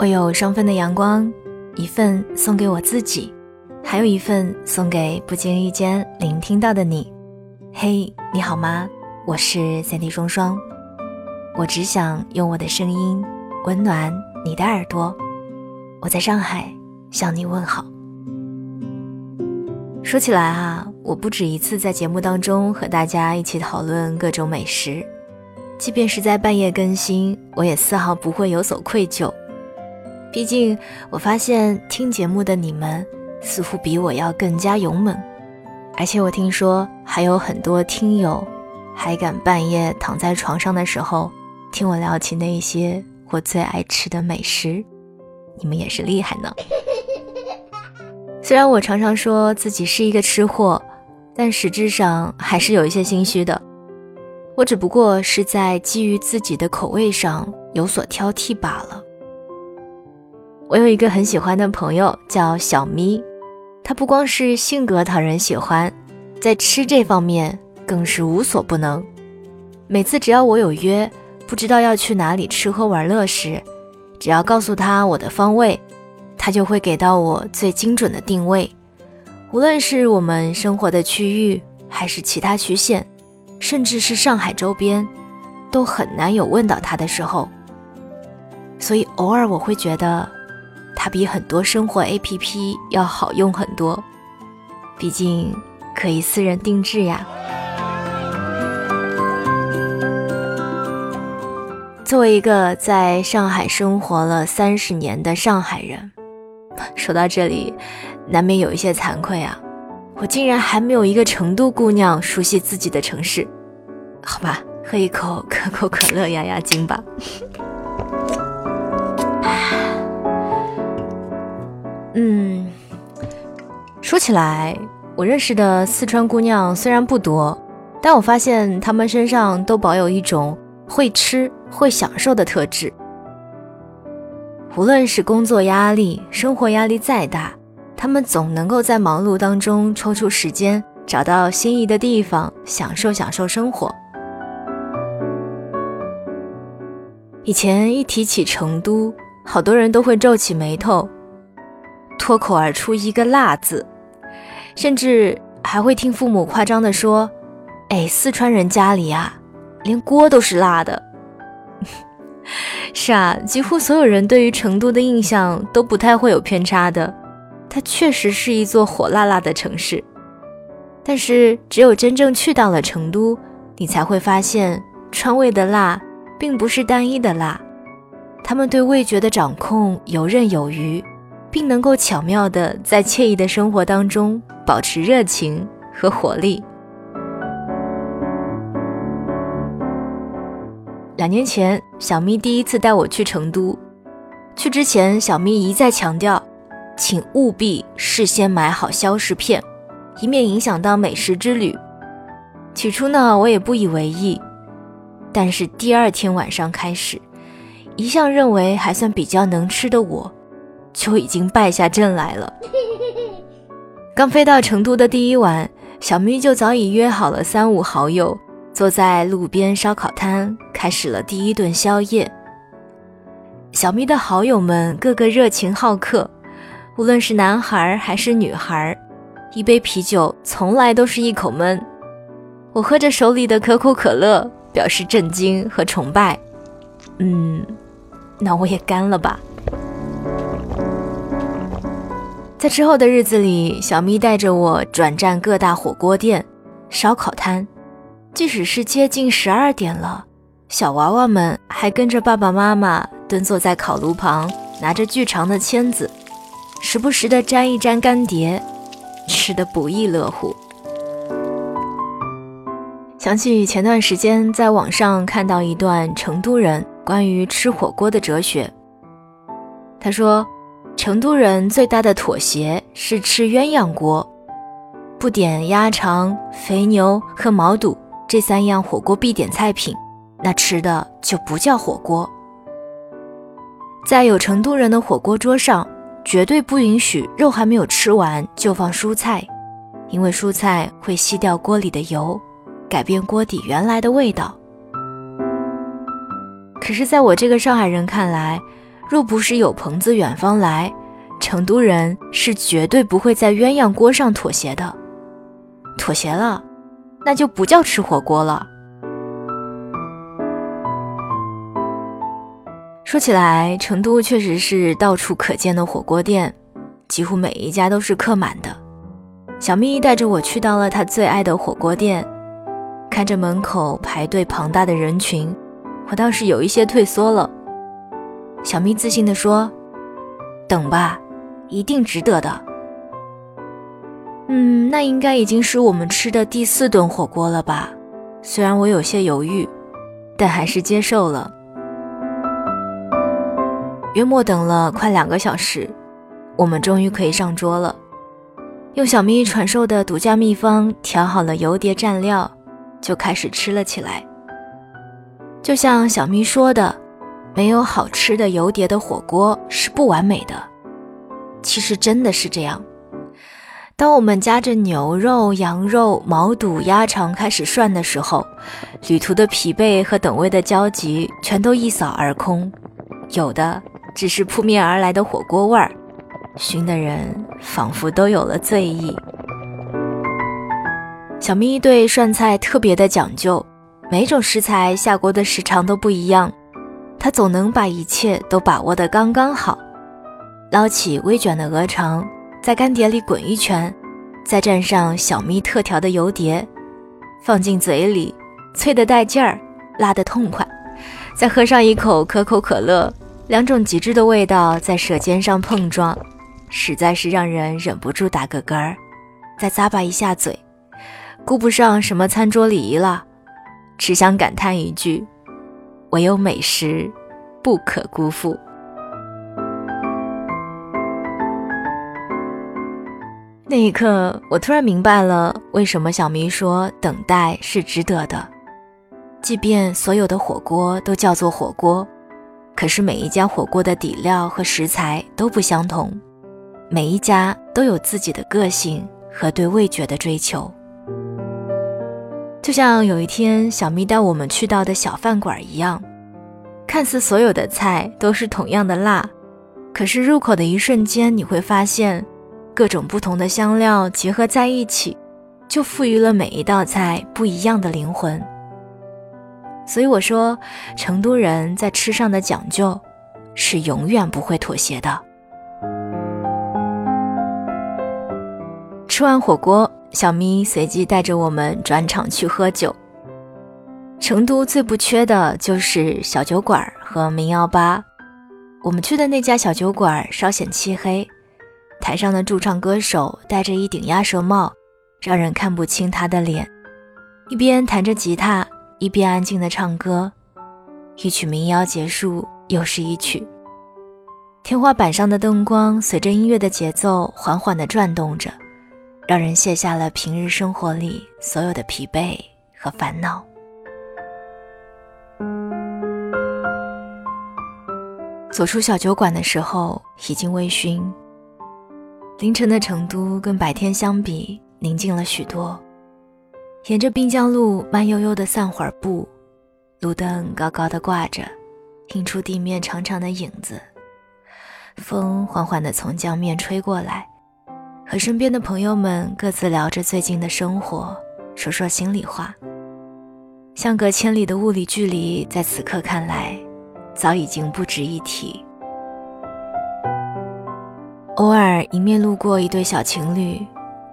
我有双份的阳光，一份送给我自己，还有一份送给不经意间聆听到的你。嘿，你好吗？我是三 D 双双，我只想用我的声音温暖你的耳朵。我在上海向你问好。说起来啊，我不止一次在节目当中和大家一起讨论各种美食，即便是在半夜更新，我也丝毫不会有所愧疚。毕竟，我发现听节目的你们似乎比我要更加勇猛，而且我听说还有很多听友还敢半夜躺在床上的时候听我聊起那些我最爱吃的美食，你们也是厉害呢。虽然我常常说自己是一个吃货，但实质上还是有一些心虚的。我只不过是在基于自己的口味上有所挑剔罢了。我有一个很喜欢的朋友叫小咪，他不光是性格讨人喜欢，在吃这方面更是无所不能。每次只要我有约，不知道要去哪里吃喝玩乐时，只要告诉他我的方位，他就会给到我最精准的定位。无论是我们生活的区域，还是其他区县，甚至是上海周边，都很难有问到他的时候。所以偶尔我会觉得。它比很多生活 APP 要好用很多，毕竟可以私人定制呀。作为一个在上海生活了三十年的上海人，说到这里，难免有一些惭愧啊！我竟然还没有一个成都姑娘熟悉自己的城市。好吧，喝一口可口可乐压压惊吧。嗯，说起来，我认识的四川姑娘虽然不多，但我发现她们身上都保有一种会吃、会享受的特质。无论是工作压力、生活压力再大，她们总能够在忙碌当中抽出时间，找到心仪的地方，享受享受生活。以前一提起成都，好多人都会皱起眉头。脱口而出一个“辣”字，甚至还会听父母夸张地说：“哎，四川人家里啊，连锅都是辣的。”是啊，几乎所有人对于成都的印象都不太会有偏差的。它确实是一座火辣辣的城市，但是只有真正去到了成都，你才会发现，川味的辣并不是单一的辣，他们对味觉的掌控游刃有余。并能够巧妙地在惬意的生活当中保持热情和活力。两年前，小咪第一次带我去成都。去之前，小咪一再强调，请务必事先买好消食片，以免影响到美食之旅。起初呢，我也不以为意，但是第二天晚上开始，一向认为还算比较能吃的我。就已经败下阵来了。刚飞到成都的第一晚，小咪就早已约好了三五好友，坐在路边烧烤摊，开始了第一顿宵夜。小咪的好友们个个热情好客，无论是男孩还是女孩，一杯啤酒从来都是一口闷。我喝着手里的可口可乐，表示震惊和崇拜。嗯，那我也干了吧。在之后的日子里，小咪带着我转战各大火锅店、烧烤摊，即使是接近十二点了，小娃娃们还跟着爸爸妈妈蹲坐在烤炉旁，拿着巨长的签子，时不时的沾一沾干碟，吃得不亦乐乎。想起前段时间在网上看到一段成都人关于吃火锅的哲学，他说。成都人最大的妥协是吃鸳鸯锅，不点鸭肠、肥牛和毛肚这三样火锅必点菜品，那吃的就不叫火锅。在有成都人的火锅桌上，绝对不允许肉还没有吃完就放蔬菜，因为蔬菜会吸掉锅里的油，改变锅底原来的味道。可是，在我这个上海人看来，若不是有朋自远方来，成都人是绝对不会在鸳鸯锅上妥协的。妥协了，那就不叫吃火锅了。说起来，成都确实是到处可见的火锅店，几乎每一家都是客满的。小咪带着我去到了他最爱的火锅店，看着门口排队庞大的人群，我倒是有一些退缩了。小咪自信地说：“等吧，一定值得的。”嗯，那应该已经是我们吃的第四顿火锅了吧？虽然我有些犹豫，但还是接受了。约莫等了快两个小时，我们终于可以上桌了。用小咪传授的独家秘方调好了油碟蘸料，就开始吃了起来。就像小咪说的，没有好吃的油碟的火锅是不完美的。其实真的是这样。当我们夹着牛肉、羊肉、毛肚、鸭肠开始涮的时候，旅途的疲惫和等位的焦急全都一扫而空，有的。只是扑面而来的火锅味儿，熏的人仿佛都有了醉意。小咪对涮菜特别的讲究，每种食材下锅的时长都不一样，他总能把一切都把握得刚刚好。捞起微卷的鹅肠，在干碟里滚一圈，再蘸上小咪特调的油碟，放进嘴里，脆的带劲儿，辣的痛快，再喝上一口可口可乐。两种极致的味道在舌尖上碰撞，实在是让人忍不住打个嗝儿，再咂巴一下嘴，顾不上什么餐桌礼仪了，只想感叹一句：唯有美食不可辜负。那一刻，我突然明白了为什么小咪说等待是值得的，即便所有的火锅都叫做火锅。可是每一家火锅的底料和食材都不相同，每一家都有自己的个性和对味觉的追求。就像有一天小咪带我们去到的小饭馆一样，看似所有的菜都是同样的辣，可是入口的一瞬间，你会发现各种不同的香料结合在一起，就赋予了每一道菜不一样的灵魂。所以我说，成都人在吃上的讲究，是永远不会妥协的。吃完火锅，小咪随即带着我们转场去喝酒。成都最不缺的就是小酒馆和民谣吧。我们去的那家小酒馆稍显漆黑，台上的驻唱歌手戴着一顶鸭舌帽，让人看不清他的脸，一边弹着吉他。一边安静的唱歌，一曲民谣结束，又是一曲。天花板上的灯光随着音乐的节奏缓缓地转动着，让人卸下了平日生活里所有的疲惫和烦恼。走出小酒馆的时候，已经微醺。凌晨的成都跟白天相比，宁静了许多。沿着滨江路慢悠悠地散会儿步，路灯高高的挂着，映出地面长长的影子。风缓缓地从江面吹过来，和身边的朋友们各自聊着最近的生活，说说心里话。相隔千里的物理距离，在此刻看来，早已经不值一提。偶尔迎面路过一对小情侣，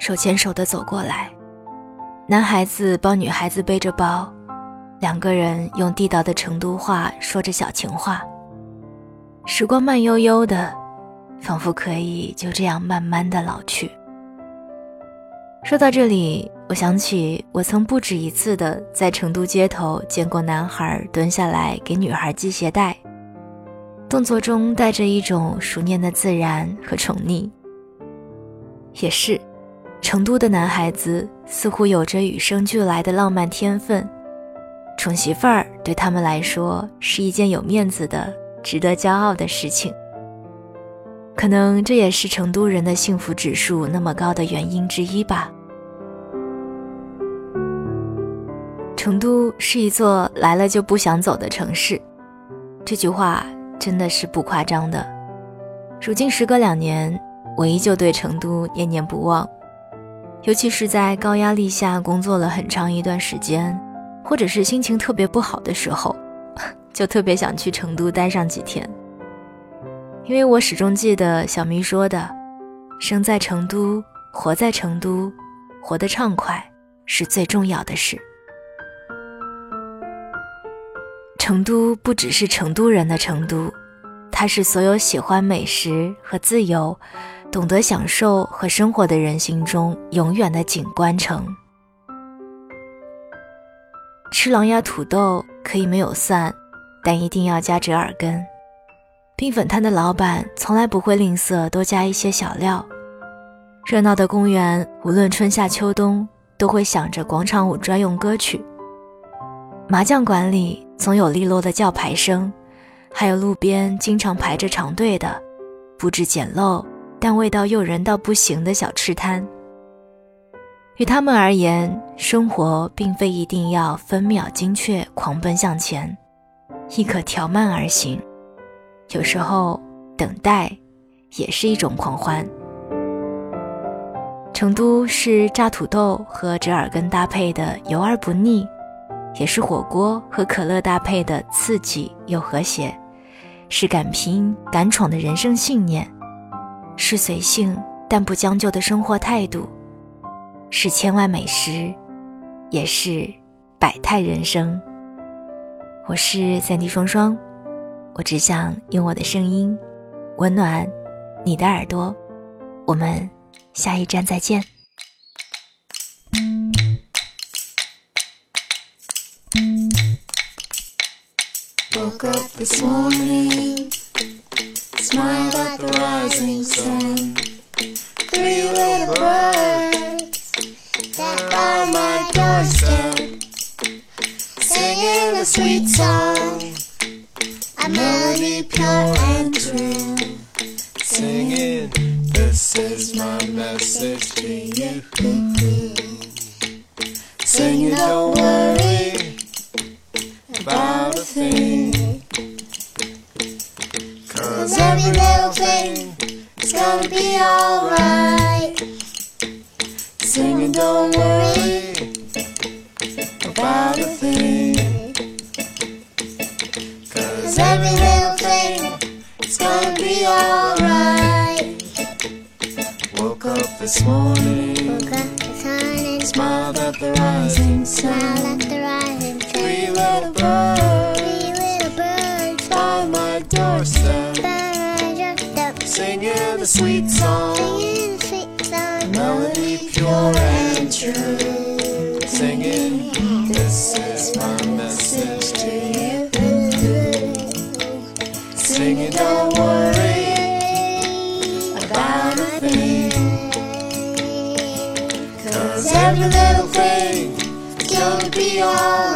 手牵手地走过来。男孩子帮女孩子背着包，两个人用地道的成都话说着小情话。时光慢悠悠的，仿佛可以就这样慢慢的老去。说到这里，我想起我曾不止一次的在成都街头见过男孩蹲下来给女孩系鞋带，动作中带着一种熟练的自然和宠溺。也是。成都的男孩子似乎有着与生俱来的浪漫天分，宠媳妇儿对他们来说是一件有面子的、值得骄傲的事情。可能这也是成都人的幸福指数那么高的原因之一吧。成都是一座来了就不想走的城市，这句话真的是不夸张的。如今时隔两年，我依旧对成都念念不忘，尤其是在高压力下工作了很长一段时间，或者是心情特别不好的时候，就特别想去成都待上几天。因为我始终记得小咪说的：“生在成都，活在成都，活得畅快是最重要的事。”成都不只是成都人的成都，它是所有喜欢美食和自由、懂得享受和生活的人心中永远的景观城。吃狼牙土豆可以没有蒜，但一定要加折耳根。冰粉摊的老板从来不会吝啬多加一些小料。热闹的公园，无论春夏秋冬，都会响着广场舞专用歌曲。麻将馆里总有利落的叫牌声，还有路边经常排着长队的、布置简陋但味道诱人到不行的小吃摊。于他们而言，生活并非一定要分秒精确狂奔向前，亦可调慢而行。有时候，等待也是一种狂欢。成都是炸土豆和折耳根搭配的油而不腻，也是火锅和可乐搭配的刺激又和谐，是敢拼敢闯的人生信念，是随性但不将就的生活态度，是千万美食，也是百态人生。我是三 D 双双。我只想用我的声音温暖你的耳朵，我们下一站再见。A little thing It's gonna be alright. Sing Singing, don't worry about a thing. Cause every little thing is gonna be alright. Woke up this morning, Woke up this morning smiled at the rising sun. Smiled at the rising sun. Three little birds, Three little birds by my doorstep, by my doorstep. Singing a sweet song, a sweet song. melody pure and true, singing. This is my message to you singing, don't worry about a thing. Cause every little thing is gonna be alright.